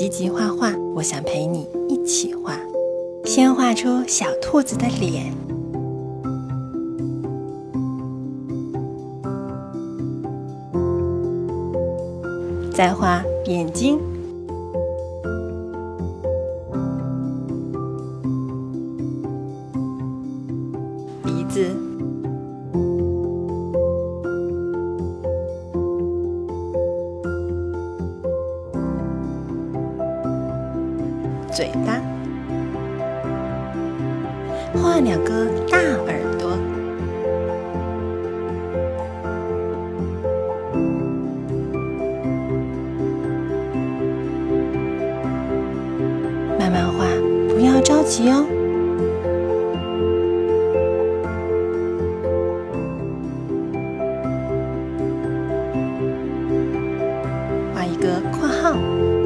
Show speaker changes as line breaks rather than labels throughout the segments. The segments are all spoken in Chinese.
吉吉画画，我想陪你一起画。先画出小兔子的脸，再画眼睛、鼻子。嘴巴，画两个大耳朵，慢慢画，不要着急哦。画一个括号。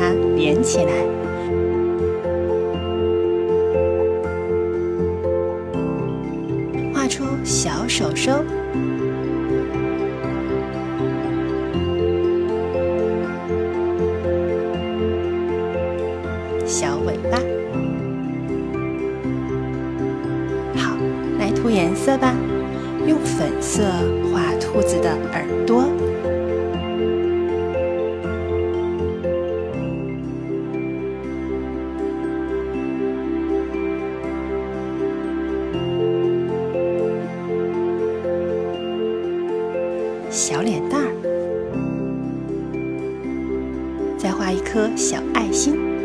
它连起来，画出小手手、小尾巴。好，来涂颜色吧，用粉色画兔子的耳朵。小脸蛋儿，再画一颗小爱心。